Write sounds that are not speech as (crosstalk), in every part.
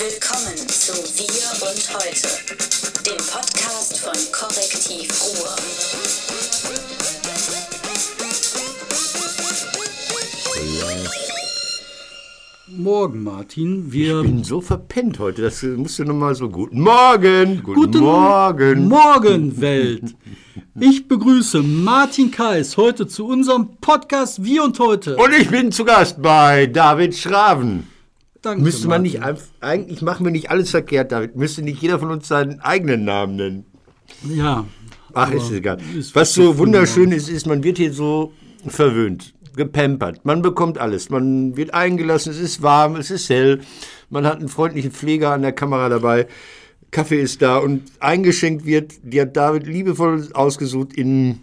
Willkommen zu Wir und Heute, dem Podcast von Korrektiv Ruhr. Morgen, Martin. Wir Ich bin so verpennt heute, das musst du nochmal so. Guten Morgen! Guten, Guten Morgen! Morgen, Welt. Ich begrüße Martin Kais heute zu unserem Podcast Wie und heute. Und ich bin zu Gast bei David Schraven. Danke, Müsste man Martin. nicht, eigentlich machen wir nicht alles verkehrt, David. Müsste nicht jeder von uns seinen eigenen Namen nennen. Ja. Ach, ist egal. ist Was so wunderschön ist, ist, man wird hier so verwöhnt, gepampert. Man bekommt alles. Man wird eingelassen, es ist warm, es ist hell. Man hat einen freundlichen Pfleger an der Kamera dabei. Kaffee ist da und eingeschenkt wird, die hat David liebevoll ausgesucht in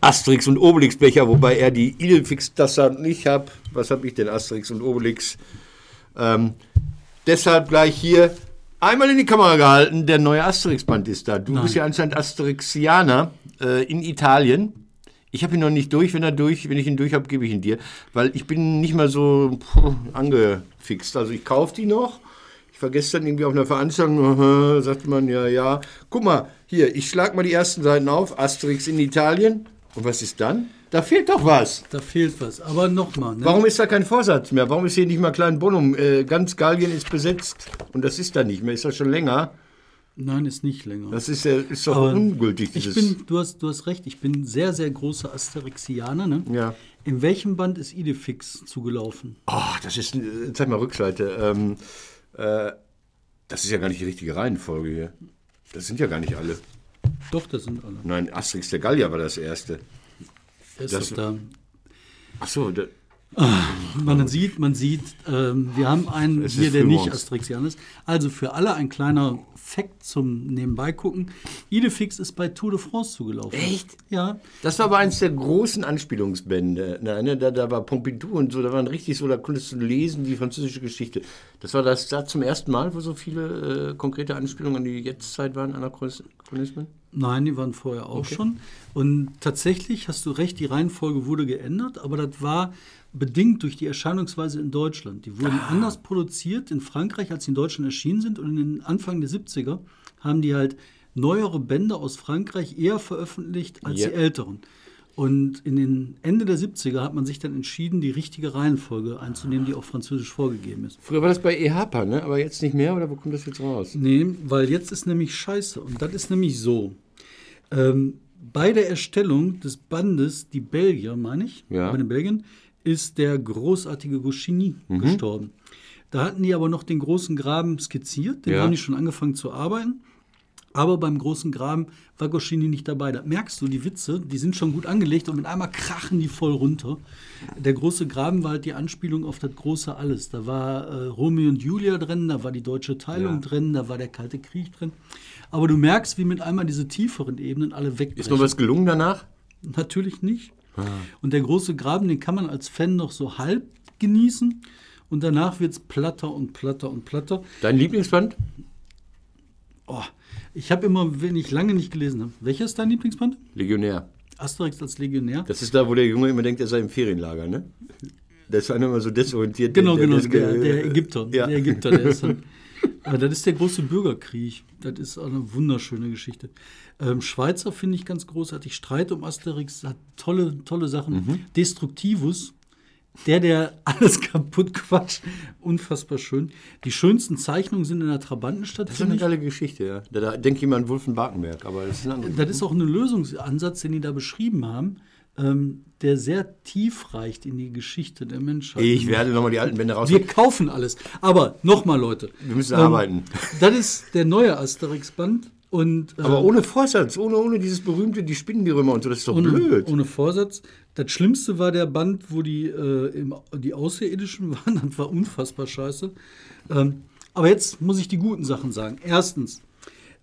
Asterix und Obelix Becher, wobei er die Idefix-Tasse hat und ich habe. Was habe ich denn, Asterix und Obelix? Ähm, deshalb gleich hier einmal in die Kamera gehalten, der neue Asterix-Band ist da. Du bist ja anscheinend Asterixianer äh, in Italien. Ich habe ihn noch nicht durch. Wenn er durch, wenn ich ihn durch habe, gebe ich ihn dir, weil ich bin nicht mal so puh, angefixt. Also ich kaufe die noch. Ich war gestern irgendwie auf einer Veranstaltung, aha, sagte man, ja, ja. Guck mal, hier, ich schlag mal die ersten Seiten auf. Asterix in Italien. Und was ist dann? Da fehlt doch was. Da fehlt was. Aber nochmal. Ne? Warum ist da kein Vorsatz mehr? Warum ist hier nicht mal Klein Bonum? Äh, ganz Gallien ist besetzt. Und das ist da nicht mehr. Ist das schon länger? Nein, ist nicht länger. Das ist, ja, ist doch Aber ungültig. ich bin, du hast, du hast recht, ich bin sehr, sehr großer Asterixianer. Ne? Ja. In welchem Band ist Idefix zugelaufen? oh, das ist, äh, zeig mal Rückseite. Ähm, äh, das ist ja gar nicht die richtige Reihenfolge hier. Das sind ja gar nicht alle. Doch, das sind alle. Nein, Asterix der Gallier war das erste. Ist Das- da. Ach so, da, Man sieht, man sieht, ähm, wir haben einen hier, der nicht. Astrixian ist. Also für alle ein kleiner Fakt zum Nebenbei gucken. Idefix ist bei Tour de France zugelaufen. Echt? Ja. das war aber eins der großen Anspielungsbände. Nein, ne, da, da war Pompidou und so, da waren richtig so, da konntest du lesen, die französische Geschichte. Das war das da zum ersten Mal, wo so viele äh, konkrete Anspielungen an die Jetztzeit waren, Anachronismen? Nein, die waren vorher auch schon. Und tatsächlich hast du recht, die Reihenfolge wurde geändert, aber das war bedingt durch die Erscheinungsweise in Deutschland. Die wurden anders produziert in Frankreich, als sie in Deutschland erschienen sind. Und in den Anfang der 70er haben die halt neuere Bände aus Frankreich eher veröffentlicht als Ja. die älteren. Und in den Ende der 70er hat man sich dann entschieden, die richtige Reihenfolge einzunehmen, die auch französisch vorgegeben ist. Früher war das bei EHPA, ne? aber jetzt nicht mehr, oder wo kommt das jetzt raus? Nee, weil jetzt ist nämlich scheiße. Und das ist nämlich so. Ähm, bei der Erstellung des Bandes, die Belgier, meine ich, Ja. bei den Belgien, ist der großartige Goscinny gestorben. Da hatten die aber noch den großen Graben skizziert, den Ja. haben die schon angefangen zu arbeiten. Aber beim großen Graben war Goscinny nicht dabei. Da merkst du, die Witze, die sind schon gut angelegt und mit einmal krachen die voll runter. Der große Graben war halt die Anspielung auf das große Alles. Da war äh, Romeo und Julia drin, da war die deutsche Teilung Ja. drin, da war der Kalte Krieg drin. Aber du merkst, wie mit einmal diese tieferen Ebenen alle wegbrechen. Ist noch was gelungen danach? Natürlich nicht. Und der große Graben, den kann man als Fan noch so halb genießen. Und danach wird es platter und platter und platter. Dein Lieblingsband? Oh, ich habe immer, wenn ich lange nicht gelesen habe. Welcher ist dein Lieblingsband? Legionär. Asterix als Legionär. Das ist da, wo der Junge immer denkt, er sei im Ferienlager, ne? Der ist einer immer so desorientiert. Genau, der, genau, der, ge- der Ägypter. Ja. Der Ägypter, der ist dann. (laughs) Das ist der große Bürgerkrieg. Das ist eine wunderschöne Geschichte. Ähm, Schweizer finde ich ganz großartig. Streit um Asterix hat tolle, tolle Sachen. Mhm. Destruktivus, der, der alles (laughs) kaputt quatscht. Unfassbar schön. Die schönsten Zeichnungen sind in der Trabantenstadt, Das ist eine ich. geile Geschichte, ja. Da, da denkt jemand an Wolfen-Barkenberg, aber das ist ein anderes. Das ist auch ein Lösungsansatz, den die da beschrieben haben, ähm, der sehr tief reicht in die Geschichte der Menschheit. Ich werde nochmal die alten Bände raus. Wir kaufen alles. Aber nochmal, Leute. Wir müssen arbeiten. (laughs) Das ist der neue Asterix-Band. Und, äh, Aber ohne Vorsatz, ohne, ohne dieses berühmte, die spinnen die Römer und so, das ist doch ohne, blöd. ohne Vorsatz. Das Schlimmste war der Band, wo die, äh, im, die Außerirdischen (laughs) waren. Das war unfassbar scheiße. Ähm, aber jetzt muss ich die guten Sachen sagen. Erstens,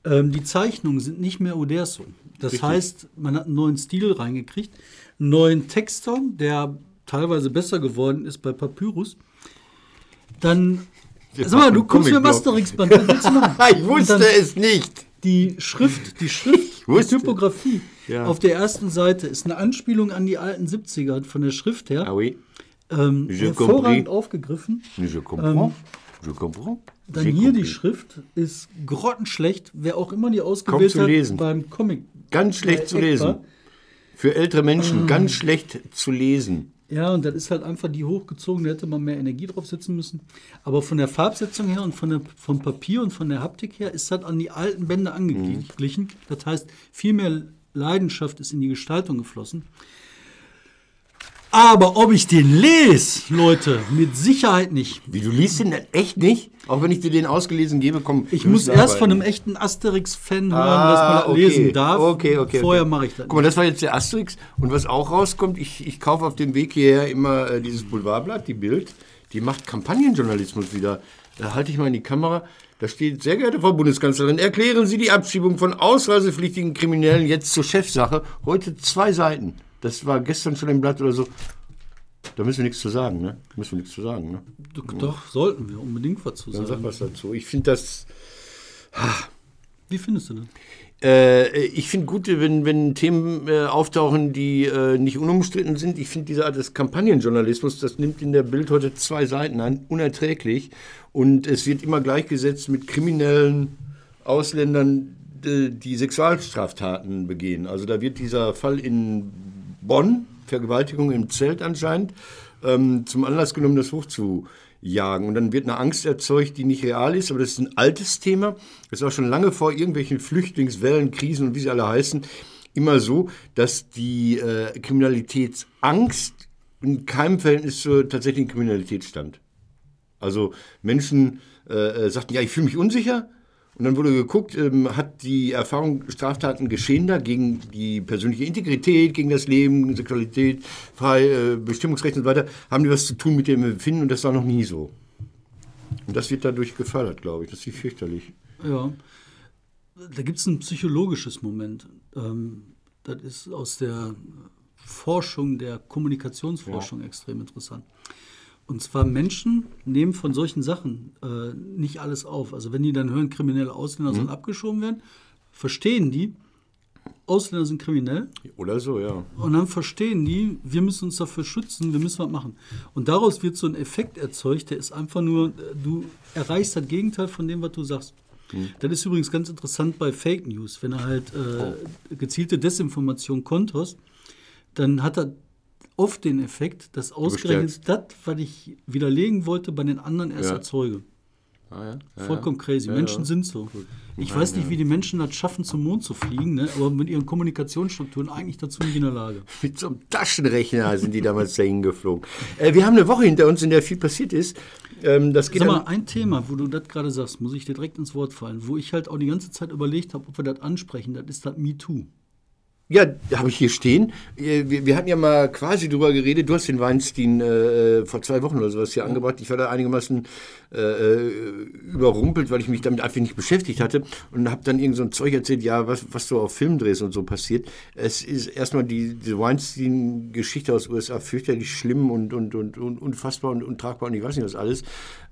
ähm, die Zeichnungen sind nicht mehr Oderso. Das Richtig. heißt, man hat einen neuen Stil reingekriegt, einen neuen Texter, der teilweise besser geworden ist bei Papyrus. Dann, Wir sag mal, du kommst mit machen? (laughs) ich wusste es nicht. die Schrift, die Schrift, die. Typografie Ja. auf der ersten Seite ist eine Anspielung an die alten 70er von der Schrift her. Ah oui. Ähm, hervorragend compris. aufgegriffen. Je comprends. Je comprends. Dann hier die compris. Schrift ist grottenschlecht, wer auch immer die ausgewählt hat beim Comic. Ganz schlecht zu Eckbar. lesen. Für ältere Menschen Ah. ganz schlecht zu lesen. Ja, und das ist halt einfach die hochgezogen, da hätte man mehr Energie drauf setzen müssen. Aber von der Farbsetzung her und von der, vom Papier und von der Haptik her ist das an die alten Bände angeglichen. Das heißt, viel mehr Leidenschaft ist in die Gestaltung geflossen. Aber ob ich den lese, Leute, mit Sicherheit nicht. Wie, du liest den echt nicht? Auch wenn ich dir den ausgelesen gebe, komm. Ich muss erst von einem arbeiten. echten Asterix-Fan hören, Ah, dass man das okay. lesen darf. Okay, okay. Vorher okay. mache ich das. Guck mal, das war jetzt der Asterix. Und was auch rauskommt, ich, ich kaufe auf dem Weg hierher immer äh, dieses Boulevardblatt, die Bild. Die macht Kampagnenjournalismus wieder. Da halte ich mal in die Kamera. Da steht, sehr geehrte Frau Bundeskanzlerin, erklären Sie die Abschiebung von ausreisepflichtigen Kriminellen jetzt zur Chefsache. Heute zwei Seiten. Das war gestern schon im Blatt oder so. Da müssen wir nichts zu sagen, ne? Müssen wir nichts zu sagen, ne? Doch, doch, sollten wir unbedingt was zu Dann sag sagen. was dazu. Ich finde das. Wie findest du das? Äh, ich finde gut, wenn, wenn Themen äh, auftauchen, die äh, nicht unumstritten sind. Ich finde diese Art des Kampagnenjournalismus, das nimmt in der Bild heute zwei Seiten an, unerträglich. Und es wird immer gleichgesetzt mit kriminellen Ausländern, die Sexualstraftaten begehen. Also da wird dieser Fall in Bonn, Vergewaltigung im Zelt anscheinend, ähm, zum Anlass genommen, das hochzujagen. Und dann wird eine Angst erzeugt, die nicht real ist, aber das ist ein altes Thema. Das ist auch schon lange vor irgendwelchen Flüchtlingswellen, Krisen und wie sie alle heißen, immer so, dass die äh, Kriminalitätsangst in keinem Verhältnis zur tatsächlichen Kriminalität stand. Also Menschen äh, äh, sagten, ja, ich fühle mich unsicher. Und dann wurde geguckt, ähm, hat die Erfahrung Straftaten geschehen da gegen die persönliche Integrität, gegen das Leben, Sexualität, frei, äh, Bestimmungsrecht und so weiter, haben die was zu tun mit dem Empfinden und das war noch nie so. Und das wird dadurch gefördert, glaube ich. Das ist fürchterlich. Ja, da gibt es ein psychologisches Moment. Ähm, das ist aus der Forschung, der Kommunikationsforschung extrem interessant. Und zwar Menschen nehmen von solchen Sachen äh, nicht alles auf. Also wenn die dann hören, kriminelle Ausländer sollen abgeschoben werden, verstehen die, Ausländer sind kriminell. Oder so, ja. Und dann verstehen die, wir müssen uns dafür schützen, wir müssen was machen. Und daraus wird so ein Effekt erzeugt, der ist einfach nur, äh, du erreichst das Gegenteil von dem, was du sagst. Das ist übrigens ganz interessant bei Fake News. Wenn du halt äh, gezielte Desinformation konterst, dann hat er oft den Effekt, dass ausgerechnet das, was ich widerlegen wollte, bei den anderen erst Ja. erzeuge. Ah, ja? Ja, Vollkommen crazy. Menschen sind so. Ich weiß nicht, wie die Menschen das schaffen, zum Mond zu fliegen, ne? aber mit ihren Kommunikationsstrukturen eigentlich dazu nicht in der Lage. (laughs) Mit so einem Taschenrechner sind die damals dahin geflogen. Äh, wir haben eine Woche hinter uns, in der viel passiert ist. Ähm, das geht Sag mal, ein Thema, wo du das gerade sagst, muss ich dir direkt ins Wort fallen, wo ich halt auch die ganze Zeit überlegt habe, ob wir das ansprechen, das ist das MeToo. Ja, habe ich hier stehen. Äh, Wir, wir hatten ja mal quasi drüber geredet. Du hast den Weinstein äh, vor zwei Wochen oder sowas hier angebracht. Ich war da einigermaßen äh, äh, überrumpelt, weil ich mich damit einfach nicht beschäftigt hatte und habe dann irgend so ein Zeug erzählt, ja, was, was so auf Filmdrehs und so passiert. Es ist erstmal die, die Weinstein-Geschichte aus den USA fürchterlich schlimm und, und, und, und unfassbar und untragbar und ich weiß nicht was alles.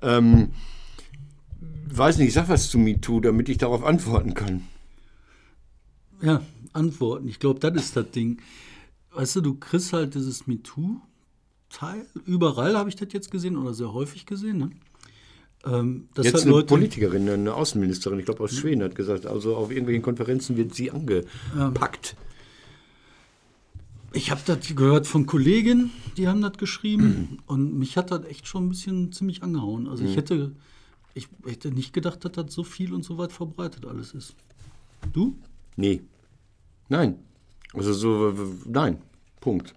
Ähm, weiß nicht, ich sag was zu MeToo, damit ich darauf antworten kann. Ja, Antworten. Ich glaube, das ist das Ding. Weißt du, du kriegst halt dieses MeToo-Teil. Überall habe ich das jetzt gesehen oder sehr häufig gesehen. Ne? Ähm, dass Jetzt halt eine Leute, Politikerin, eine Außenministerin, ich glaube aus Schweden, hat gesagt, also auf irgendwelchen Konferenzen wird sie angepackt. Ich habe das gehört von Kolleginnen, die haben das geschrieben (clears throat) und mich hat das echt schon ein bisschen ziemlich angehauen. Also Mhm. ich hätte, ich hätte nicht gedacht, dass das so viel und so weit verbreitet alles ist. Du? Nee. Nein. Also so, nein. Punkt.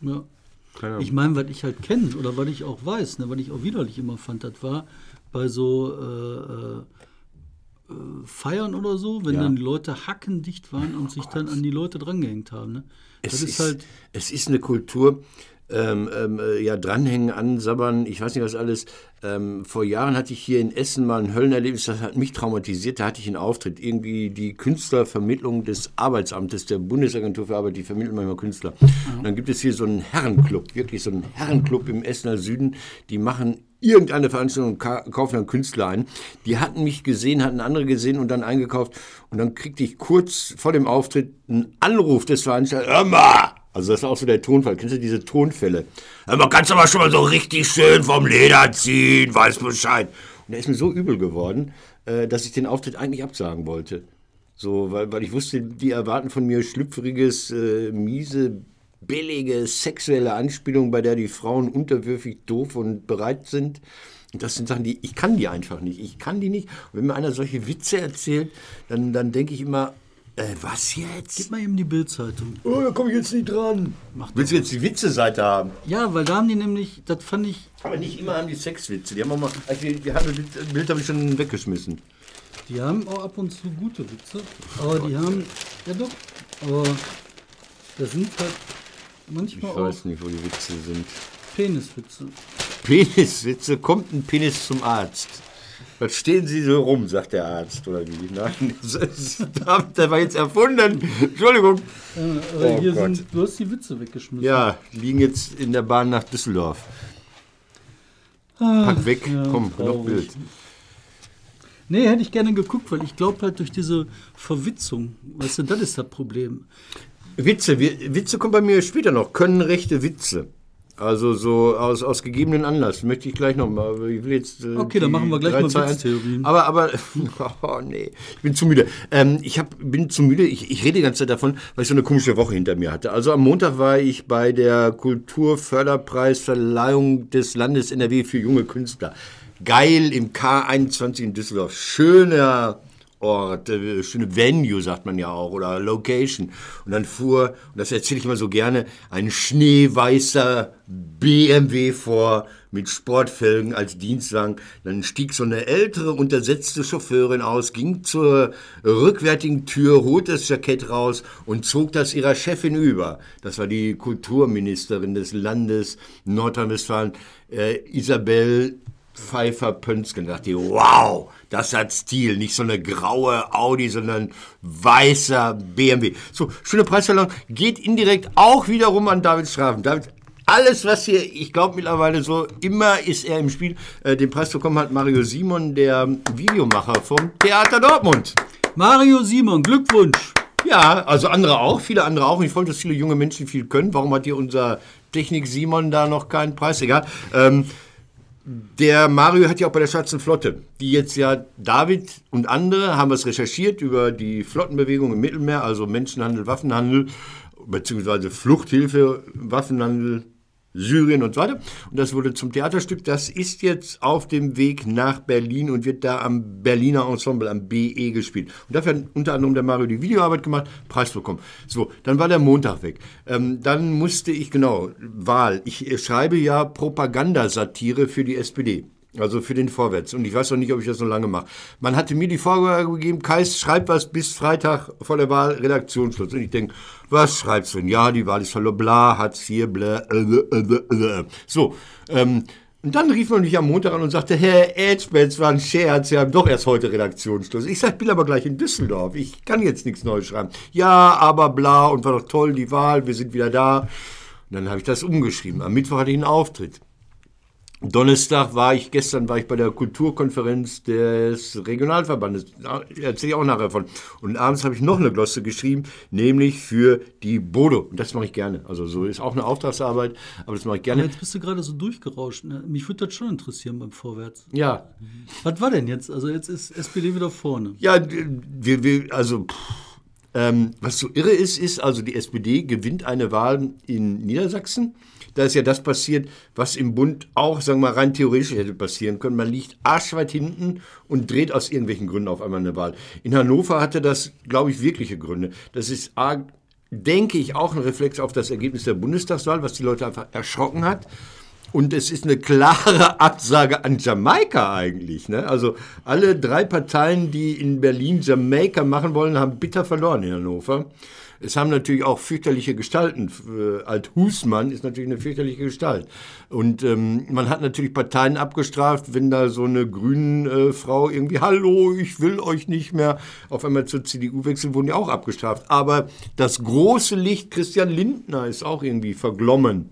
Ja. Keine. Ich meine, was ich halt kenne oder was ich auch weiß, ne, was ich auch widerlich immer fand, das war bei so äh, äh, Feiern oder so, wenn Ja. dann die Leute hackendicht waren und sich dann an die Leute drangehängt haben. Ne? Das es, ist, ist, halt, es ist eine Kultur, ähm, ähm, äh, ja, dranhängen, ansabbern, ich weiß nicht was alles. Ähm, vor Jahren hatte ich hier in Essen mal ein Höllenerlebnis, das hat mich traumatisiert. Da hatte ich einen Auftritt. Irgendwie die Künstlervermittlung des Arbeitsamtes, der Bundesagentur für Arbeit, die vermitteln manchmal Künstler. Und dann gibt es hier so einen Herrenclub, wirklich so einen Herrenclub im Essener Süden. Die machen irgendeine Veranstaltung und ka- kaufen dann Künstler ein. Die hatten mich gesehen, hatten andere gesehen und dann eingekauft. Und dann kriegte ich kurz vor dem Auftritt einen Anruf des Veranstalters. Hör mal! Also das ist auch so der Tonfall. Kennst du diese Tonfälle? Man kann es aber schon mal so richtig schön vom Leder ziehen, weiß Bescheid. Und der ist mir so übel geworden, äh, dass ich den Auftritt eigentlich absagen wollte. So, weil, weil ich wusste, die erwarten von mir schlüpfriges, äh, miese, billige sexuelle Anspielung, bei der die Frauen unterwürfig, doof und bereit sind. Und das sind Sachen, die ich kann die einfach nicht. Ich kann die nicht. Und wenn mir einer solche Witze erzählt, dann, dann denke ich immer, äh, was jetzt? Gib mal eben die Bildzeitung. Oh, da komme ich jetzt nicht dran. Willst du jetzt die Witze-Seite haben? Ja, weil da haben die nämlich, das fand ich, Aber nicht immer haben die Sexwitze. Die haben auch mal, also die, die haben, das Bild habe ich schon weggeschmissen. die haben auch ab und zu gute Witze. Aber die haben, ja doch, aber das sind halt Ich manchmal auch weiß nicht, wo die Witze sind. Peniswitze. Peniswitze, kommt ein Penis zum Arzt. Was stehen Sie so rum, sagt der Arzt, oder wie? Nein, das ist, der war jetzt erfunden. Entschuldigung. Äh, Oh hier Gott. sind, du hast die Witze weggeschmissen. Ja, liegen jetzt in der Bahn nach Düsseldorf. Pack weg, ja, komm, traurig. Bild. Nee, hätte ich gerne geguckt, weil ich glaube halt durch diese Verwitzung, weißt du, das ist das Problem. Witze, Witze kommen bei mir später noch. Können rechte Witze. Also so aus, aus gegebenen Anlass. Möchte ich gleich noch mal. aber Ich will jetzt, äh, Okay, dann machen wir gleich mal Witztheorien. Aber, aber, (laughs) oh nee, ich bin zu müde. Ähm, ich hab, bin zu müde. Ich, ich rede die ganze Zeit davon, weil ich so eine komische Woche hinter mir hatte. Also am Montag war ich bei der Kulturförderpreisverleihung des Landes NRW für junge Künstler. Geil im K21 in Düsseldorf. Schöner Ort, äh, schöne Venue, sagt man ja auch, oder Location. Und dann fuhr, und das erzähle ich immer so gerne, ein schneeweißer BMW vor mit Sportfelgen als Dienstwagen. Dann stieg so eine ältere, untersetzte Chauffeurin aus, ging zur rückwärtigen Tür, holte das Jackett raus und zog das ihrer Chefin über. Das war die Kulturministerin des Landes Nordrhein-Westfalen, äh, Isabel Pfeiffer-Pönsken. Da dachte ich, wow, das hat Stil. Nicht so eine graue Audi, sondern weißer BMW. So, schöne Preisverleihung. Geht indirekt auch wiederum an David Strafen. David, alles, was hier, ich glaube mittlerweile so, immer ist er im Spiel. Äh, den Preis bekommen hat Mario Simon, der Videomacher vom Theater Dortmund. Mario Simon, Glückwunsch! Ja, also andere auch, viele andere auch. Und ich freue mich, dass viele junge Menschen viel können. Warum hat hier unser Technik Simon da noch keinen Preis? Egal. Ähm, der Mario hat ja auch bei der Schwarzen Flotte, die jetzt ja David und andere haben was recherchiert über die Flottenbewegung im Mittelmeer, also Menschenhandel, Waffenhandel, beziehungsweise Fluchthilfe, Waffenhandel, Syrien und so weiter. Und das wurde zum Theaterstück. Das ist jetzt auf dem Weg nach Berlin und wird da am Berliner Ensemble, am BE gespielt. Und dafür hat unter anderem der Mario die Videoarbeit gemacht, Preis bekommen. So, dann war der Montag weg. Ähm, dann musste ich, genau, Wahl. Ich äh, schreibe ja Propagandasatire für die SPD. Also für den Vorwärts. Und ich weiß noch nicht, ob ich das so lange mache. Man hatte mir die Vorgabe gegeben, Kais, schreib was bis Freitag vor der Wahl, Redaktionsschluss. Und ich denke, was schreibst du denn? Ja, die Wahl ist verloren, bla, Hartz IV, bla, äh, äh, äh, äh. So, ähm, und dann rief man mich am Montag an und sagte, Herr Edspetz, war ein Scherz, Sie haben doch erst heute Redaktionsschluss. Ich sag, ich bin aber gleich in Düsseldorf, ich kann jetzt nichts Neues schreiben. Ja, aber bla, und war doch toll, die Wahl, wir sind wieder da. Und dann habe ich das umgeschrieben. Am Mittwoch hatte ich einen Auftritt. Donnerstag war ich, gestern war ich bei der Kulturkonferenz des Regionalverbandes. Da erzähle ich auch nachher von. Und abends habe ich noch eine Glosse geschrieben, nämlich für die Bodo. Und das mache ich gerne. Also so ist auch eine Auftragsarbeit, aber das mache ich Aber gerne. jetzt bist du gerade so durchgerauscht. Ne? Mich würde das schon interessieren beim Vorwärts. Ja, Was war denn jetzt? Also jetzt ist SPD wieder vorne. ja, wir, wir also pff, ähm, was so irre ist, ist also die SPD gewinnt eine Wahl in Niedersachsen. Da ist ja das passiert, was im Bund auch, sagen wir mal, rein theoretisch hätte passieren können. Man liegt arschweit hinten und dreht aus irgendwelchen Gründen auf einmal eine Wahl. In Hannover hatte das, glaube ich, wirkliche Gründe. Das ist, A, denke ich, auch ein Reflex auf das Ergebnis der Bundestagswahl, was die Leute einfach erschrocken hat. Und es ist eine klare Absage an Jamaika eigentlich. Ne? Also alle drei Parteien, die in Berlin Jamaika machen wollen, haben bitter verloren in Hannover. Es haben natürlich auch fürchterliche Gestalten. Äh, Alt Husmann ist natürlich eine fürchterliche Gestalt. Und ähm, man hat natürlich Parteien abgestraft, wenn da so eine grünen äh, Frau irgendwie, hallo, ich will euch nicht mehr, auf einmal zur CDU wechseln, wurden die auch abgestraft. Aber das große Licht Christian Lindner ist auch irgendwie verglommen.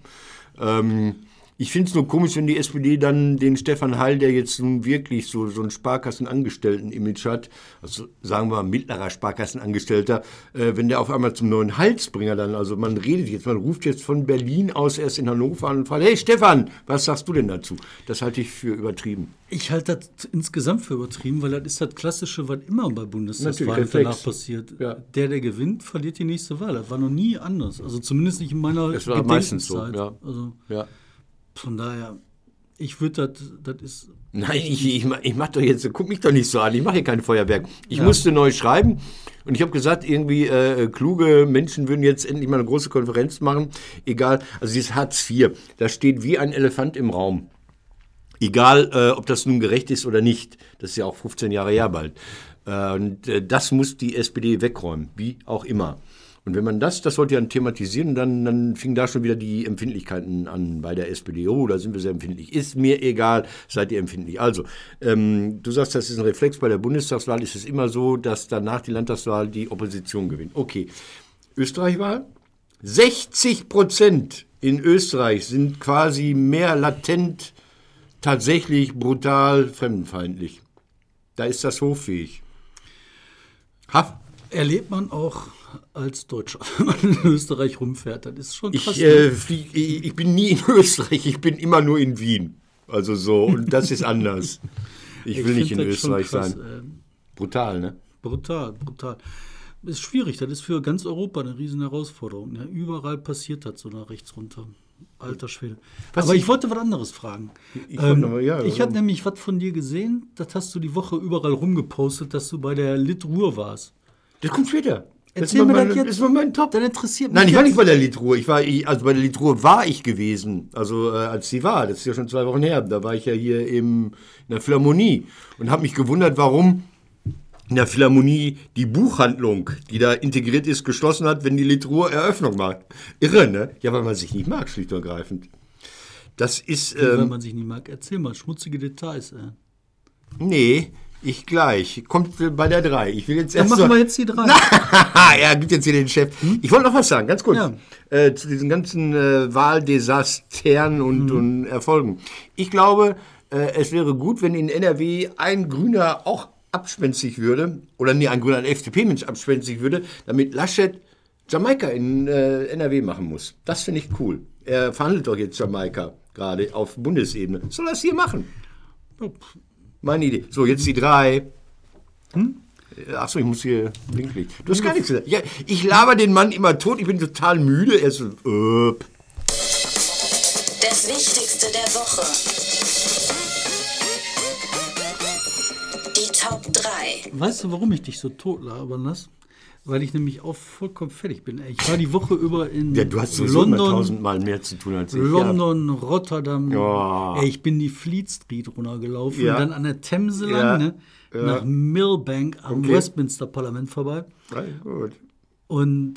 Ähm, Ich finde es nur komisch, wenn die SPD dann den Stefan Heil, der jetzt nun wirklich so, so ein Sparkassenangestellten-Image hat, also sagen wir mal mittlerer Sparkassenangestellter, äh, wenn der auf einmal zum neuen Halsbringer dann, also man redet jetzt, man ruft jetzt von Berlin aus erst in Hannover an und fragt, hey Stefan, was sagst du denn dazu? Das halte ich für übertrieben. Ich halte das insgesamt für übertrieben, weil das ist das Klassische, was immer bei Bundestagswahlen danach passiert. Ja. Der, der gewinnt, verliert die nächste Wahl. Das war noch nie anders. Also zumindest nicht in meiner Das war meistens so, ja. Also Ja. Von daher, ich würde das, das ist Nein, ich, ich, ich mach doch jetzt, guck mich doch nicht so an, ich mache hier kein Feuerwerk. Ich musste neu schreiben und ich habe gesagt, irgendwie äh, kluge Menschen würden jetzt endlich mal eine große Konferenz machen. Egal, also dieses Hartz IV, das steht wie ein Elefant im Raum. Egal, äh, ob das nun gerecht ist oder nicht. Das ist ja auch 15 Jahre her bald. Äh, und äh, das muss die SPD wegräumen, wie auch immer. Und wenn man das, das sollte ja thematisieren, dann, dann fingen da schon wieder die Empfindlichkeiten an bei der SPD. Oh, da sind wir sehr empfindlich. Ist mir egal, seid ihr empfindlich. Also, ähm, du sagst, das ist ein Reflex. Bei der Bundestagswahl ist es immer so, dass danach die Landtagswahl die Opposition gewinnt. Okay. Österreich-Wahl? 60 Prozent in Österreich sind quasi mehr latent tatsächlich brutal fremdenfeindlich. Da ist das hoffähig. Ha, erlebt man auch als Deutscher, (laughs) wenn man in Österreich rumfährt. Das ist schon krass. ich, ne? äh, flieg, ich, ich bin nie in (laughs) Österreich, ich bin immer nur in Wien. Also so, und das ist anders. Ich will nicht in Österreich sein. ähm, Brutal, ne? Brutal, brutal. Ist schwierig, das ist für ganz Europa eine riesen Herausforderung. Ja, überall passiert das so nach rechts runter. Alter Schwede. Was Aber ich- ich wollte was anderes fragen. Ich noch mal- ja, ich also- habe nämlich was von dir gesehen, das hast du die Woche überall rumgepostet, dass du bei der Lit Ruhr warst. Das kommt später. Das Erzähl ist mir mal das mein, jetzt. Das mal mein Top. Dann interessiert mich Nein, ich war nicht bei der Litruhr. Ich war, ich, also bei der Litruhr war ich gewesen. Also äh, als sie war, das ist ja schon zwei Wochen her. Da war ich ja hier im, in der Philharmonie und habe mich gewundert, warum in der Philharmonie die Buchhandlung, die da integriert ist, geschlossen hat, wenn die Litruhr Eröffnung macht. Irre, ne? Ja, weil man sich nicht mag, schlicht und ergreifend. Das ist, Wenn ähm, man sich nicht mag. Erzähl mal, schmutzige Details. Ey. nee, ich gleich. Kommt bei der drei. Ich will jetzt Dann erst machen so- wir jetzt die drei. (laughs) er gibt jetzt hier den Chef. Ich wollte noch was sagen, ganz kurz. Ja. Äh, zu diesen ganzen äh, Wahldesastern und, und Erfolgen. Ich glaube, äh, es wäre gut, wenn in NRW ein Grüner auch abspenstig würde, oder nee, ein Grüner, ein FDP-Mensch abspenstig würde, damit Laschet Jamaika in äh, NRW machen muss. Das finde ich cool. Er verhandelt doch jetzt Jamaika gerade auf Bundesebene. Soll er es hier machen? Meine Idee. So, jetzt die drei. Hm? Achso, ich muss hier winklig. Du hast gar nichts gesagt. Ja, ich laber den Mann immer tot, ich bin total müde. Er ist so, äh, Das Wichtigste der Woche. Die Top 3. Weißt du, warum ich dich so totlabern lasse? Weil ich nämlich auch vollkommen fertig bin. Ich war die Woche über in ja, du hast London, tausendmal mehr zu tun als ich. London, Rotterdam. Ja. Ey, ich bin die Fleet Street runtergelaufen, Ja. dann an der Themse Ja. lang, ne? nach Millbank am Okay. Westminster Parlament vorbei. Ja. Ja, gut. Und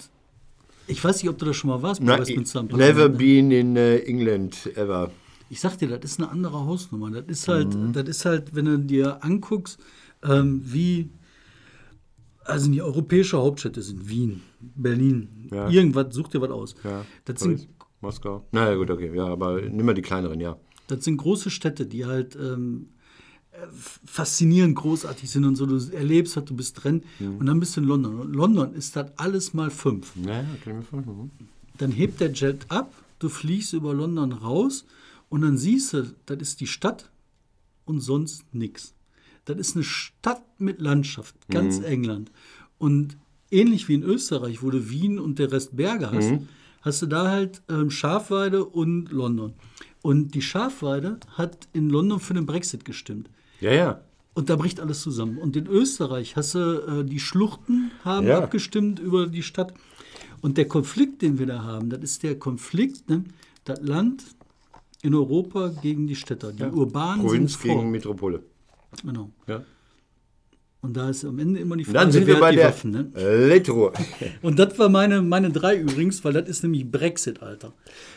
ich weiß nicht, ob du da schon mal warst bei Na, Westminster am never Parlament. ne? been in äh, England ever. Ich sag dir, das ist eine andere Hausnummer. Das ist halt, Mhm. das ist halt, wenn du dir anguckst, ähm, wie also die europäische Hauptstädte sind Wien, Berlin, Ja. irgendwas, such dir was aus. Ja, Das, Paris, sind, Moskau. Na ja, gut, okay. Ja, aber nimm mal die kleineren, ja. das sind große Städte, die halt ähm, äh, faszinierend großartig sind und so. Du erlebst halt, du bist drin Mhm. und dann bist du in London. Und London ist das alles mal fünf. Ja, ja, kann ich mir vorstellen. Dann hebt der Jet ab, du fliegst über London raus und dann siehst du, das ist die Stadt und sonst nichts. Das ist eine Stadt mit Landschaft, ganz England. Und ähnlich wie in Österreich, wo du Wien und der Rest Berge hast, hast du da halt ähm, Schafweide und London. Und die Schafweide hat in London für den Brexit gestimmt. Ja, ja. Und da bricht alles zusammen. Und in Österreich hast du äh, die Schluchten haben Ja. abgestimmt über die Stadt. Und der Konflikt, den wir da haben, das ist der Konflikt, ne? das Land in Europa gegen die Städter. Die Urbanen Provinz sind vor. gegen Metropole. Genau. Ja. Und da ist am Ende immer die Frage, dann sind wir bei der Waffen. Ne? Litruhr. (laughs) Und das war meine, meine drei übrigens, weil das ist nämlich Brexit, Alter.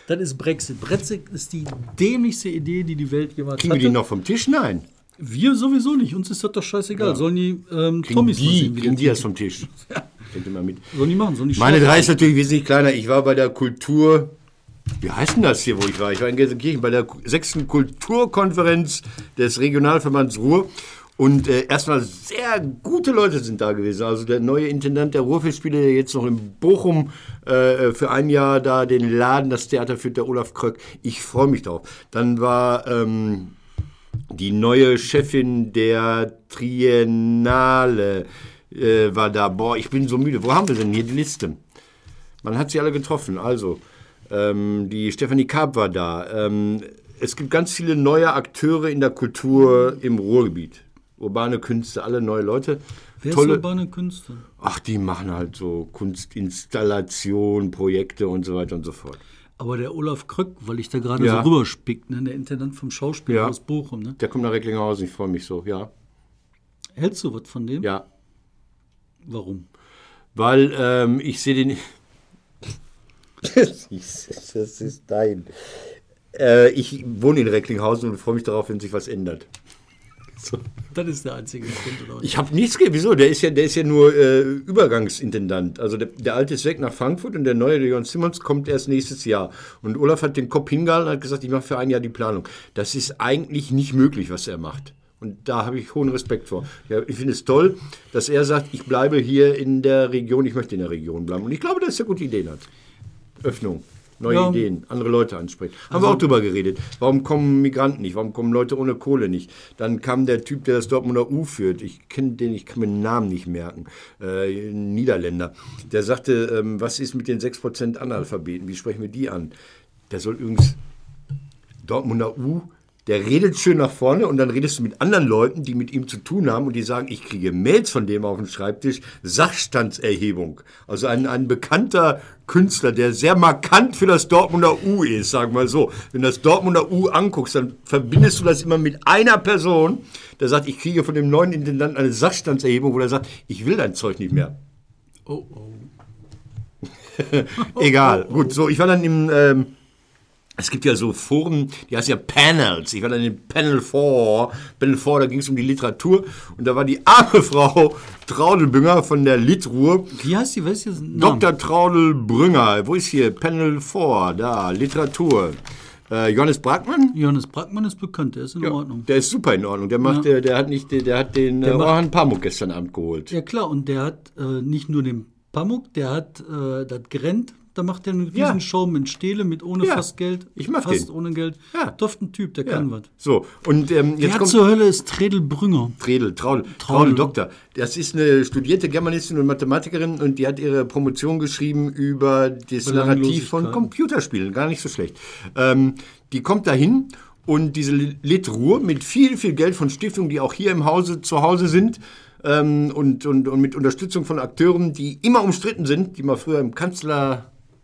Das ist Brexit. Brexit ist die dämlichste Idee, die die Welt jemals Kriegen wir hatte. die noch vom Tisch? Nein. Wir sowieso nicht. Uns ist das doch scheißegal. Sollen die ähm, Kriegen mal die, sehen, kriegen die das vom Tisch. (laughs) Mit. Sollen die machen? Sollen die Meine drei ist natürlich wesentlich kleiner. Ich war bei der Kultur wie heißt denn das hier, wo ich war? Ich war in Gelsenkirchen bei der sechsten Kulturkonferenz des Regionalverbands Ruhr. Und äh, erstmal sehr gute Leute sind da gewesen. Also der neue Intendant der Ruhrfestspiele, der jetzt noch in Bochum äh, für ein Jahr da den Laden, das Theater führt, der Olaf Kröck. Ich freue mich drauf. Dann war ähm, die neue Chefin der Triennale äh, war da. Boah, ich bin so müde. Wo haben wir denn hier die Liste? Man hat sie alle getroffen. Also, ähm, die Stefanie Karp war da. Ähm, es gibt ganz viele neue Akteure in der Kultur im Ruhrgebiet. Urbane Künste, alle neue Leute. Wer Tolle, ist urbane Künste? ach, die machen halt so Kunstinstallationen, Projekte und so weiter und so fort. Aber der Olaf Kröck, weil ich da gerade Ja. so rüberspick, ne, der Intendant vom Schauspiel Ja. aus Bochum, ne? Der kommt nach Recklinghausen, ich freue mich so, ja. Hältst du was von dem? Ja, Warum? weil ähm, ich sehe den. (laughs) das, ist, das ist dein. Äh, ich wohne in Recklinghausen und freue mich darauf, wenn sich was ändert. So. Das ist der einzige Grund, oder? Ich habe nichts ge Wieso? Der ist ja, der ist ja nur äh, Übergangsintendant. Also der, der alte ist weg nach Frankfurt und der neue, der Jörn Simmons, kommt erst nächstes Jahr. Und Olaf hat den Kopf hingehalten und hat gesagt, ich mache für ein Jahr die Planung. Das ist eigentlich nicht möglich, was er macht. Und da habe ich hohen Respekt vor. Ja, ich finde es toll, dass er sagt, ich bleibe hier in der Region, ich möchte in der Region bleiben. Und ich glaube, dass er gute Ideen hat. Öffnung, neue Ja. Ideen, andere Leute ansprechen. Haben wir auch drüber geredet. Warum kommen Migranten nicht? Warum kommen Leute ohne Kohle nicht? Dann kam der Typ, der das Dortmunder U führt. Ich kenne den, ich kann mir den Namen nicht merken. Äh, ein Niederländer. Der sagte, ähm, was ist mit den 6% Analphabeten? Wie sprechen wir die an? Der soll übrigens Dortmunder U, der redet schön nach vorne und dann redest du mit anderen Leuten, die mit ihm zu tun haben und die sagen, ich kriege Mails von dem auf den Schreibtisch, Sachstandserhebung. Also ein, ein bekannter Künstler, der sehr markant für das Dortmunder U ist, sagen wir so. Wenn du das Dortmunder U anguckst, dann verbindest du das immer mit einer Person, der sagt, ich kriege von dem neuen Intendanten eine Sachstandserhebung, wo er sagt, ich will dein Zeug nicht mehr. Oh, oh. (laughs) Egal. Gut, so, ich war dann im. Ähm, es gibt ja so Foren, die heißen ja Panels. Ich war dann in Panel 4. Panel 4, da ging es um die Literatur. Und da war die arme (laughs) Frau Traudelbünger von der Litruhr. Wie heißt die? Namen? Dr. Traudelbrünger. Wo ist hier? Panel 4. Da, Literatur. Äh, Johannes Brackmann? Johannes Brackmann ist bekannt, der ist in Ordnung. Der ist super in Ordnung. Der macht, der, der hat nicht, der, der hat den äh, macht- Orhan Pamuk gestern Abend geholt. Ja klar, und der hat äh, nicht nur den Pamuk, der hat äh, das Grennt, da macht er eine Ja. Riesenshow mit Stele, mit ohne Ja. fast Geld. Ich mag Fast den. ohne Geld. Ja. Doften Typ, der Ja. kann was. So, und ähm, jetzt Wer kommt. zur Hölle ist Tredel Brünger? Tredel, Traudel, Traudel Doktor. Das ist eine studierte Germanistin und Mathematikerin und die hat ihre Promotion geschrieben über das Narrativ von. Computerspielen. Gar nicht so schlecht. Ähm, die kommt dahin und diese Lit Ruhr mit viel, viel Geld von Stiftungen, die auch hier im Hause zu Hause sind, ähm, und, und, und mit Unterstützung von Akteuren, die immer umstritten sind, die mal früher im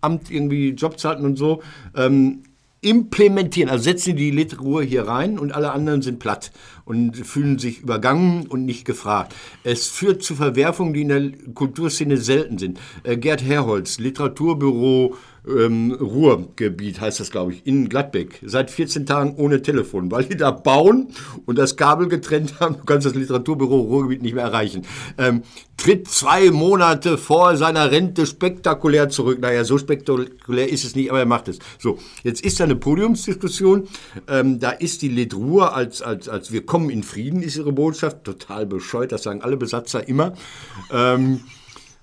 Kanzleramt irgendwie Jobs hatten und so, ähm, implementieren, also setzen die Litruhr hier rein und alle anderen sind platt und fühlen sich übergangen und nicht gefragt. Es führt zu Verwerfungen, die in der Kulturszene selten sind. Äh, Gerd Herholz, Literaturbüro ähm, Ruhrgebiet heißt das, glaube ich, in Gladbeck. Seit 14 Tagen ohne Telefon, weil die da bauen und das Kabel getrennt haben. Du kannst das Literaturbüro Ruhrgebiet nicht mehr erreichen. Ähm, tritt zwei Monate vor seiner Rente spektakulär zurück. Naja, so spektakulär ist es nicht, aber er macht es. So, jetzt ist da eine Podiumsdiskussion. Ähm, da ist die Litruhr als, als, als wir kommen in Frieden, ist ihre Botschaft. Total bescheuert, das sagen alle Besatzer immer. Ähm,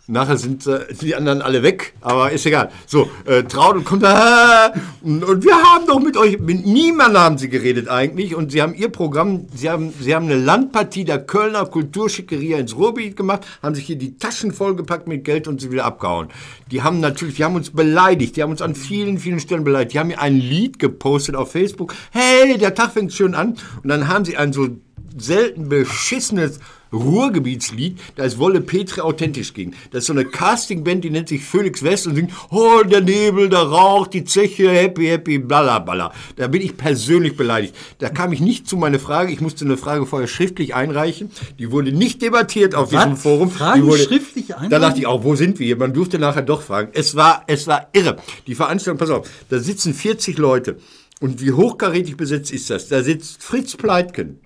Nachher sind äh, die anderen alle weg, aber ist egal. So, äh, Traudel kommt da und, und wir haben doch mit euch, mit niemandem haben sie geredet eigentlich und sie haben ihr Programm, sie haben, sie haben eine Landpartie der Kölner Kulturschickeria ins Ruhrgebiet gemacht, haben sich hier die Taschen vollgepackt mit Geld und sie wieder abgehauen. Die haben natürlich, die haben uns beleidigt, die haben uns an vielen, vielen Stellen beleidigt. Die haben mir ein Lied gepostet auf Facebook. Hey, der Tag fängt schön an und dann haben sie ein so selten beschissenes Ruhrgebietslied, da ist Wolle Petri authentisch gegen. Das ist so eine Castingband, die nennt sich Phoenix West und singt, oh, der Nebel, der Rauch, die Zeche, happy, happy, blalabala. Da bin ich persönlich beleidigt. Da kam ich nicht zu meiner Frage, ich musste eine Frage vorher schriftlich einreichen. Die wurde nicht debattiert auf diesem Forum. Fragen die wurde, schriftlich Da einreichen? dachte ich auch, wo sind wir? Man durfte nachher doch fragen. Es war, es war irre. Die Veranstaltung, pass auf, da sitzen 40 Leute. Und wie hochkarätig besetzt ist das? Da sitzt Fritz Pleitgen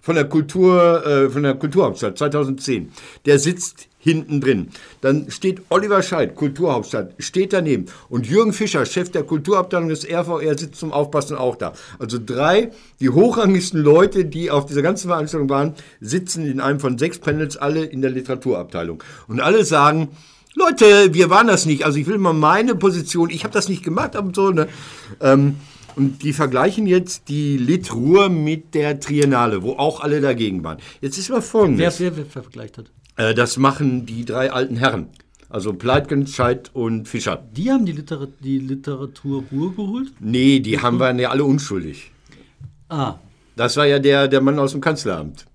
von der Kultur, äh, von der Kulturhauptstadt 2010. Der sitzt hinten drin. Dann steht Oliver Scheidt, Kulturhauptstadt, steht daneben. Und Jürgen Fischer, Chef der Kulturabteilung des RVR, sitzt zum Aufpassen auch da. Also drei, die hochrangigsten Leute, die auf dieser ganzen Veranstaltung waren, sitzen in einem von sechs Panels alle in der Literaturabteilung. Und alle sagen, Leute, wir waren das nicht. Also ich will mal meine Position, ich habe das nicht gemacht, aber so, ne? Ähm, und die vergleichen jetzt die Litruhr mit der Triennale, wo auch alle dagegen waren. Jetzt ist mal folgendes. Wer, wer, wer vergleicht hat? Äh, das machen die drei alten Herren. Also Pleitgen, Scheidt und Fischer. Die haben die, Literat die Literatur Ruhe geholt? Nee, die haben wir ja alle unschuldig. Ah, Das war ja der, der Mann aus dem Kanzleramt.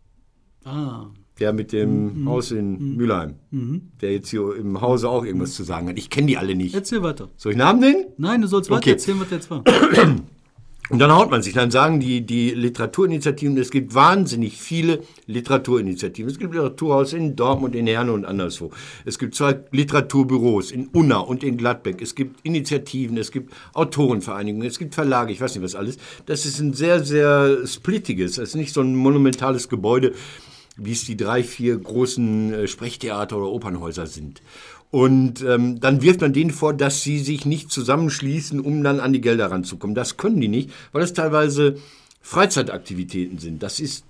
ah. Der mit dem Haus in Mülheim. Der jetzt hier im Hause auch irgendwas zu sagen hat. Ich kenne die alle nicht. Erzähl weiter. Soll ich Namen nennen? Nein, du sollst weiter Okay. erzählen, was jetzt war. (clears throat) Und dann haut man sich. Dann sagen die, die Literaturinitiativen, es gibt wahnsinnig viele Literaturinitiativen. Es gibt Literaturhaus in Dortmund, in Herne und anderswo. Es gibt zwei Literaturbüros in Unna und in Gladbeck. Es gibt Initiativen, es gibt Autorenvereinigungen, es gibt Verlage, ich weiß nicht was alles. Das ist ein sehr, sehr splittiges, es ist nicht so ein monumentales Gebäude, wie es die drei, vier großen äh, Sprechtheater oder Opernhäuser sind. Und ähm, dann wirft man denen vor, dass sie sich nicht zusammenschließen, um dann an die Gelder ranzukommen. Das können die nicht, weil es teilweise Freizeitaktivitäten sind. Das ist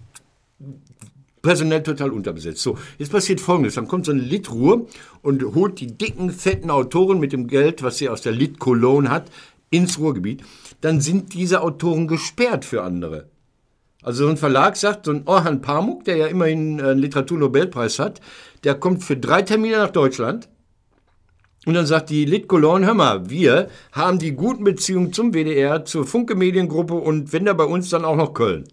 personell total unterbesetzt. So, jetzt passiert Folgendes. Dann kommt so eine Litruhr und holt die dicken, fetten Autoren mit dem Geld, was sie aus der Lit Cologne hat, ins Ruhrgebiet. Dann sind diese Autoren gesperrt für andere. Also so ein Verlag sagt, so ein Orhan Pamuk, der ja immerhin einen Literaturnobelpreis hat, der kommt für drei Termine nach Deutschland. Und dann sagt die Lit Cologne, hör mal, wir haben die guten Beziehungen zum WDR, zur Funke Mediengruppe und wenn da bei uns dann auch noch Köln.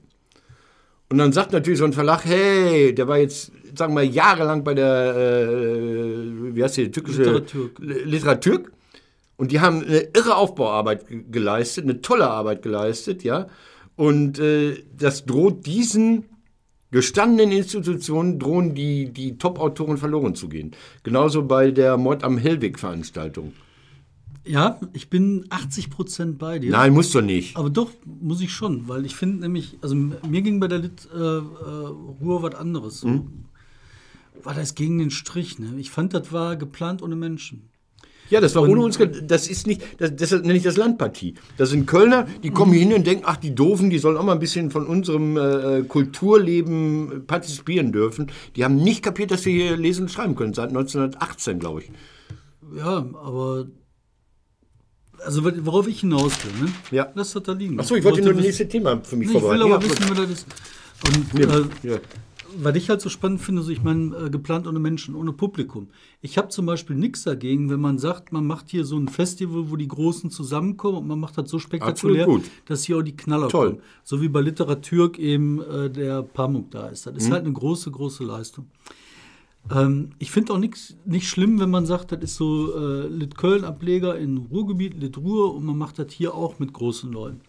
Und dann sagt natürlich so ein Verlag, hey, der war jetzt, sagen wir, jahrelang bei der, äh, wie heißt die, türkische Literaturk. Literaturk. Und die haben eine irre Aufbauarbeit ge- geleistet, eine tolle Arbeit geleistet, ja. Und äh, das droht diesen gestandenen Institutionen, drohen die, die Top-Autoren verloren zu gehen. Genauso bei der Mord am Hellweg-Veranstaltung. Ja, ich bin 80 Prozent bei dir. Nein, muss doch nicht. Aber doch, muss ich schon, weil ich finde nämlich, also mir ging bei der Lit äh, äh, Ruhr was anderes. So. Hm? War das gegen den Strich, ne? Ich fand, das war geplant ohne Menschen. Ja, das war ohne uns. Das ist nicht, das, deshalb nenne ich das Landpartie. Das sind Kölner, die kommen hier hin und denken, ach, die Doofen, die sollen auch mal ein bisschen von unserem äh, Kulturleben partizipieren dürfen. Die haben nicht kapiert, dass wir hier lesen und schreiben können, seit 1918, glaube ich. Ja, aber. Also, worauf ich hinaus will, ne? Ja. Lass das da liegen. Achso, ich wollte nur das nächste Thema für mich Nee, ich will vorbereiten. aber Ja, wissen, wie das ist. Und Ja, äh, ja. Was ich halt so spannend finde, so ich meine, äh, geplant ohne Menschen, ohne Publikum. Ich habe zum Beispiel nichts dagegen, wenn man sagt, man macht hier so ein Festival, wo die Großen zusammenkommen und man macht das so spektakulär, dass hier auch die Knaller Toll. kommen. So wie bei Literaturk eben äh, der Pamuk da ist. Das ist Mhm. halt eine große, große Leistung. Ähm, ich finde auch nichts nicht schlimm, wenn man sagt, das ist so äh, Lit Köln-Ableger in Ruhrgebiet, Lit Ruhr und man macht das hier auch mit großen Leuten.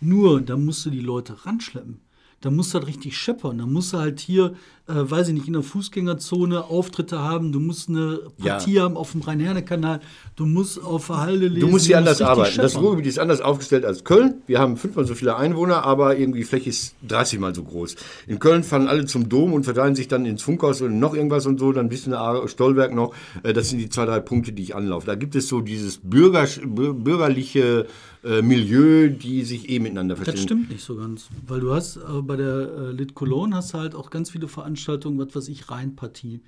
Nur, da musst du die Leute ranschleppen. Da musst du halt richtig scheppern. Da musst du halt hier, äh, weiß ich nicht, in der Fußgängerzone Auftritte haben. Du musst eine Ja. Partie haben auf dem Rhein-Herne-Kanal. Du musst auf Halde lesen. Du musst hier anders arbeiten. Das scheppern. Ruhrgebiet ist anders aufgestellt als Köln. Wir haben fünfmal so viele Einwohner, aber irgendwie die Fläche ist 30 mal so groß. In Köln fahren alle zum Dom und verteilen sich dann ins Funkhaus und noch irgendwas und so, dann ein bisschen A- Stolberg noch. Äh, Das sind die zwei, drei Punkte, die ich anlaufe. Da gibt es so dieses Bürger, bür- bürgerliche äh, Milieu, die sich eh miteinander verstehen. Das stimmt nicht so ganz. Weil du hast äh, bei der äh, Lit Cologne hast halt auch ganz viele Veranstaltungen, was weiß ich, Rheinpartie.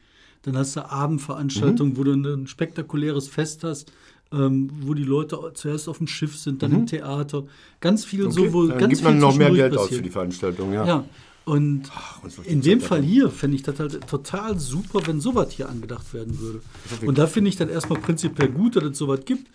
Dann hast du Abendveranstaltungen, Mhm. wo du ein spektakuläres Fest hast, ähm, wo die Leute zuerst auf dem Schiff sind, dann im Theater. Ganz viel Mhm. Okay, so, wo dann ganz gibt man viel noch mehr Geld aus passiert. für die Veranstaltung, ja. Ja, und noch in dem Zeit Fall davon. hier fände ich das halt total super, wenn sowas hier angedacht werden würde. Und da finde ich dann erstmal prinzipiell gut, dass es sowas gibt.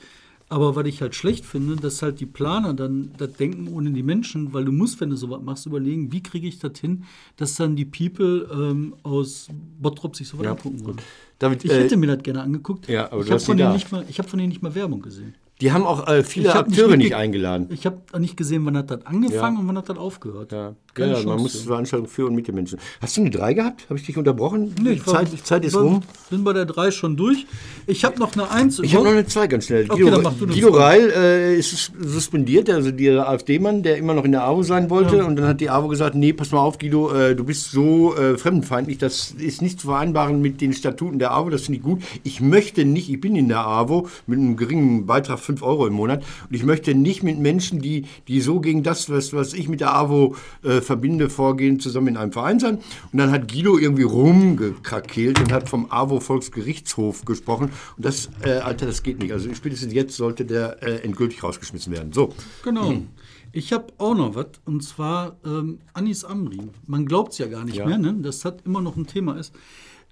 Aber was ich halt schlecht finde, dass halt die Planer dann das denken ohne die Menschen, weil du musst, wenn du sowas machst, überlegen, wie kriege ich das hin, dass dann die People ähm, aus Bottrop sich sowas Ja, angucken wollen. David, Ich äh, hätte mir das gerne angeguckt. Ja, aber ich habe von, nicht hab von denen nicht mal Werbung gesehen. Die haben auch äh, viele Akteure nicht, mitge- eingeladen. Ich habe nicht gesehen, wann hat das angefangen Ja. und wann hat das aufgehört. Ja. Keine ja, man Chance, muss ja. Veranstaltungen für und mit den Menschen. Hast du eine 3 gehabt? Habe ich dich unterbrochen? Nee, ich war- Zeit, Zeit ist war- rum. Bin bei der 3 schon durch. Ich habe noch eine 1. Ich habe noch eine 2 ganz schnell. Okay, Guido, dann mach du eine Guido. Reil äh, ist sus- suspendiert, also der AfD-Mann, der immer noch in der AWO sein wollte. Und dann hat die AWO gesagt, nee, pass mal auf, Guido, äh, du bist so äh, fremdenfeindlich, das ist nicht zu vereinbaren mit den Statuten der AWO, das finde ich gut. Ich möchte nicht, ich bin in der AWO mit einem geringen Beitrag, 5 Euro im Monat, und ich möchte nicht mit Menschen, die, die so gegen das, was, was ich mit der AWO äh, verbinde, vorgehen, zusammen in einem Verein sein. Und dann hat Guido irgendwie rumgekrakeelt und hat vom AWO-Volksgerichtshof gesprochen. Und das, äh, Alter, das geht nicht. Also spätestens jetzt sollte der äh, endgültig rausgeschmissen werden. So. Genau. Hm. Ich habe auch noch was, und zwar ähm, Anis Amri. Man glaubt es ja gar nicht Ja. mehr, ne? dass das immer noch ein Thema ist.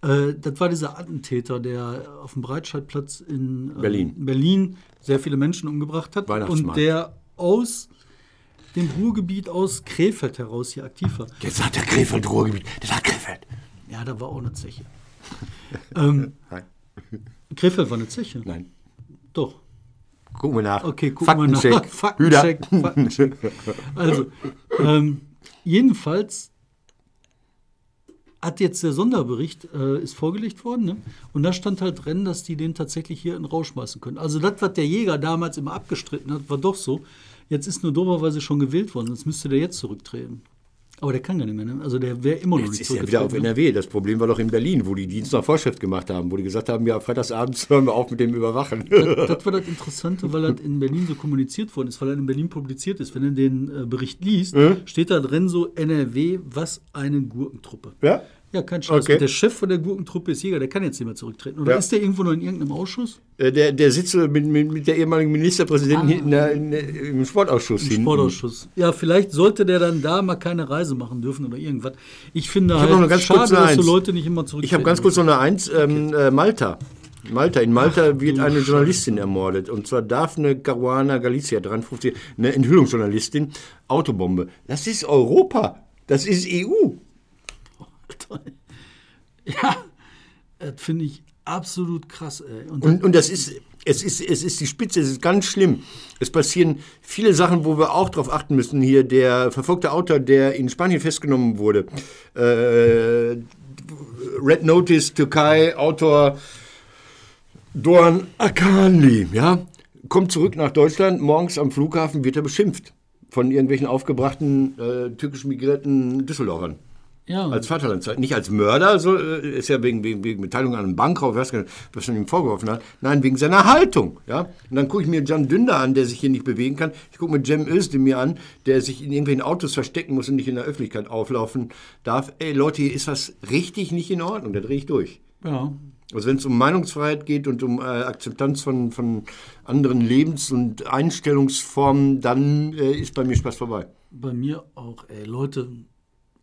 Äh, das war dieser Attentäter, der auf dem Breitscheidplatz in äh, Berlin. Berlin sehr viele Menschen umgebracht hat. Und der aus dem Ruhrgebiet aus Krefeld heraus hier aktiv war. Jetzt sagt der Krefeld Ruhrgebiet. Der sagt Krefeld. Ja, da war auch eine Zeche. ähm, (laughs) Nein. Krefeld war eine Zeche. Nein. Doch. Gucken wir nach. Okay, gucken wir nach. (laughs) Faktencheck. Faktencheck. Also, ähm, jedenfalls hat jetzt der Sonderbericht, äh, ist vorgelegt worden, ne? und da stand halt drin, dass die den tatsächlich hier in den Rausch schmeißen können. Also das, was der Jäger damals immer abgestritten hat, war doch so. Jetzt ist nur doberweise schon gewählt worden, sonst müsste der jetzt zurücktreten. Aber der kann gar nicht mehr, ne? Also der wäre immer noch Jetzt nicht ist er wieder auf zurückgetreten. ne? NRW. Das Problem war doch in Berlin, wo die Dienst nach Vorschrift gemacht haben, wo die gesagt haben, ja, freitagsabends hören wir auf mit dem Überwachen. Das (laughs) war das Interessante, weil das in Berlin so kommuniziert worden ist, weil er in Berlin publiziert ist. Wenn du den äh, Bericht liest, steht da drin so NRW, was eine Gurkentruppe. ja? Ja, kein Scheiß. Okay. Der Chef von der Gurkentruppe ist Jäger, der kann jetzt nicht mehr zurücktreten. Oder Ja. ist der irgendwo noch in irgendeinem Ausschuss? Äh, Der, der sitzt mit, mit, mit der ehemaligen Ministerpräsidentin in der, in der, im Sportausschuss Im hinten. Sportausschuss. Ja, vielleicht sollte der dann da mal keine Reise machen dürfen oder irgendwas. Ich finde hab halt noch eine ganz schade, dass so. Leute nicht immer zurücktreten. Ich habe ganz kurz noch eine Eins. Ähm, äh, Malta. Malta. In Malta wird eine Journalistin ermordet. Und zwar Daphne Caruana Galizia, 53, eine Enthüllungsjournalistin. Autobombe. Das ist Europa. Das ist E Ja, das finde ich absolut krass, ey. Und, Und, und das ist, es ist, es ist die Spitze, es ist ganz schlimm. Es passieren viele Sachen, wo wir auch drauf achten müssen. Hier der verfolgte Autor, der in Spanien festgenommen wurde. Äh, Red Notice, Türkei, Autor Doğan Akali, ja, kommt zurück nach Deutschland. Morgens am Flughafen wird er beschimpft von irgendwelchen aufgebrachten äh, türkisch migrierten Düsseldorfern. Ja, Als Vaterlandszeit. Nicht als Mörder, so äh, ist ja wegen, wegen, wegen Beteiligung an einem Bankraub, was, was man ihm vorgeworfen hat. Nein, wegen seiner Haltung. Ja? Und dann gucke ich mir Can Dündar an, der sich hier nicht bewegen kann. Ich gucke mir Cem Özdemir an, der sich in irgendwelchen Autos verstecken muss und nicht in der Öffentlichkeit auflaufen darf. Ey, Leute, hier ist was richtig nicht in Ordnung. Da drehe ich durch. ja. Also wenn es um Meinungsfreiheit geht und um äh, Akzeptanz von, von anderen Lebens- und Einstellungsformen, dann äh, ist bei mir Spaß vorbei. Bei mir auch, ey, Leute,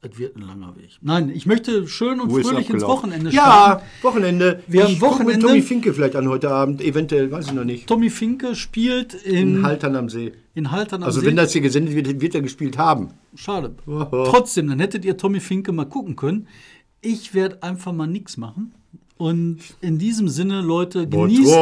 es wird ein langer Weg. Nein, ich möchte schön und Wo fröhlich ins? Wochenende Ja, starten. Wochenende. Wir haben Wochenende. Mit Tommy Finke vielleicht an heute Abend, eventuell, weiß ich noch nicht. Tommy Finke spielt In in, Haltern am See. in Haltern am Also See. wenn das hier gesendet wird, wird er gespielt haben. Schade. Trotzdem, dann hättet ihr Tommy Finke mal gucken können. Ich werde einfach mal nichts machen. Und in diesem Sinne, Leute, genießt,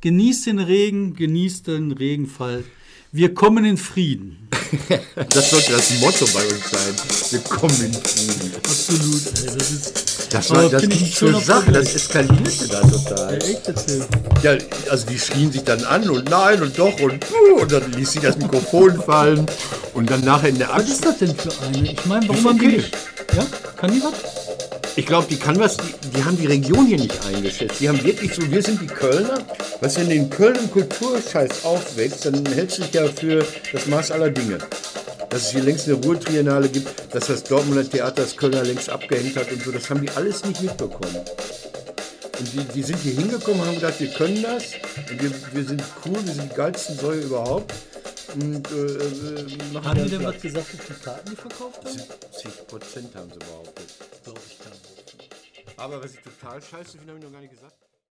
genießt den Regen, genießt den Regenfall. Wir kommen in Frieden. (laughs) Das sollte das Motto bei uns sein. Wir kommen in Frieden. Absolut, ey. Das ist Das, war, das ging zur Sache, das eskalierte da total. echt erzählt. Ja, also die schrien sich dann an und nein und doch und puh, und dann ließ sie das Mikrofon fallen und dann nachher in der Was Abs ist das denn für eine? Ich meine, warum ist haben die nicht. Ja? Kann die was? Ich glaube, die kann was, die, die haben die Region hier nicht eingeschätzt. Die haben wirklich so, wir sind die Kölner. Was in Köln einen Kulturscheiß aufwächst, dann hältst du dich ja für das Maß aller Dinge. Dass es hier längst eine Ruhrtriennale gibt, dass das Dortmunder Theater das Kölner längst abgehängt hat und so, das haben die alles nicht mitbekommen. Und die, die sind hier hingekommen, haben gedacht, wir können das. Und wir, wir sind cool, wir sind die geilsten Säue überhaupt. Und äh, äh, Haben die denn was gesagt, wie viele Karten die verkauft haben? 70 Prozent haben sie behauptet. Glaube ich gar nicht. Aber was ich total scheiße finde, habe ich noch gar nicht gesagt.